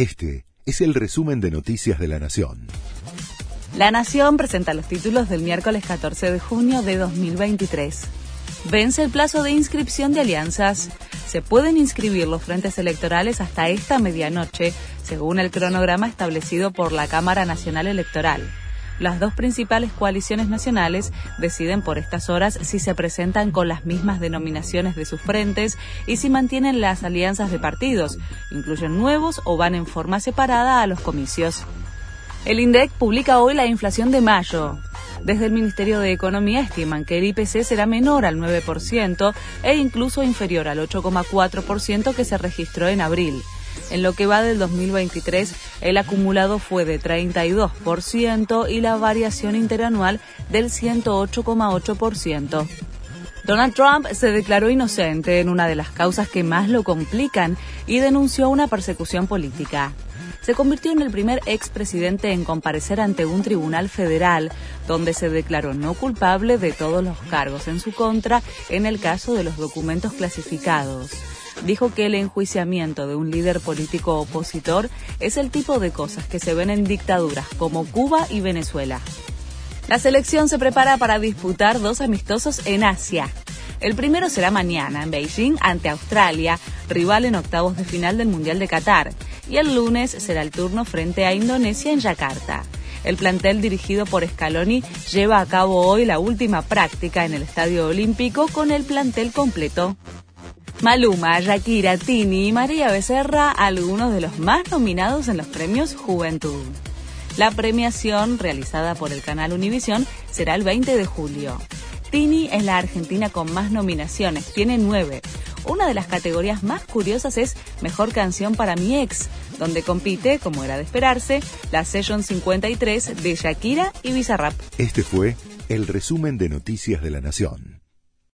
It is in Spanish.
Este es el resumen de Noticias de la Nación. La Nación presenta los títulos del miércoles 14 de junio de 2023. Vence el plazo de inscripción de alianzas. Se pueden inscribir los frentes electorales hasta esta medianoche, según el cronograma establecido por la Cámara Nacional Electoral. Las dos principales coaliciones nacionales deciden por estas horas si se presentan con las mismas denominaciones de sus frentes y si mantienen las alianzas de partidos, incluyen nuevos o van en forma separada a los comicios. El INDEC publica hoy la inflación de mayo. Desde el Ministerio de Economía estiman que el IPC será menor al 9% e incluso inferior al 8,4% que se registró en abril. En lo que va del 2023, el acumulado fue de 32% y la variación interanual del 108,8%. Donald Trump se declaró inocente en una de las causas que más lo complican y denunció una persecución política. Se convirtió en el primer expresidente en comparecer ante un tribunal federal, donde se declaró no culpable de todos los cargos en su contra en el caso de los documentos clasificados dijo que el enjuiciamiento de un líder político opositor es el tipo de cosas que se ven en dictaduras como Cuba y Venezuela. La selección se prepara para disputar dos amistosos en Asia. El primero será mañana en Beijing ante Australia, rival en octavos de final del Mundial de Qatar, y el lunes será el turno frente a Indonesia en Yakarta. El plantel dirigido por Scaloni lleva a cabo hoy la última práctica en el Estadio Olímpico con el plantel completo. Maluma, Shakira, Tini y María Becerra, algunos de los más nominados en los premios Juventud. La premiación, realizada por el canal Univisión, será el 20 de julio. Tini es la argentina con más nominaciones, tiene nueve. Una de las categorías más curiosas es Mejor Canción para mi ex, donde compite, como era de esperarse, la Session 53 de Shakira y Bizarrap. Este fue el resumen de Noticias de la Nación.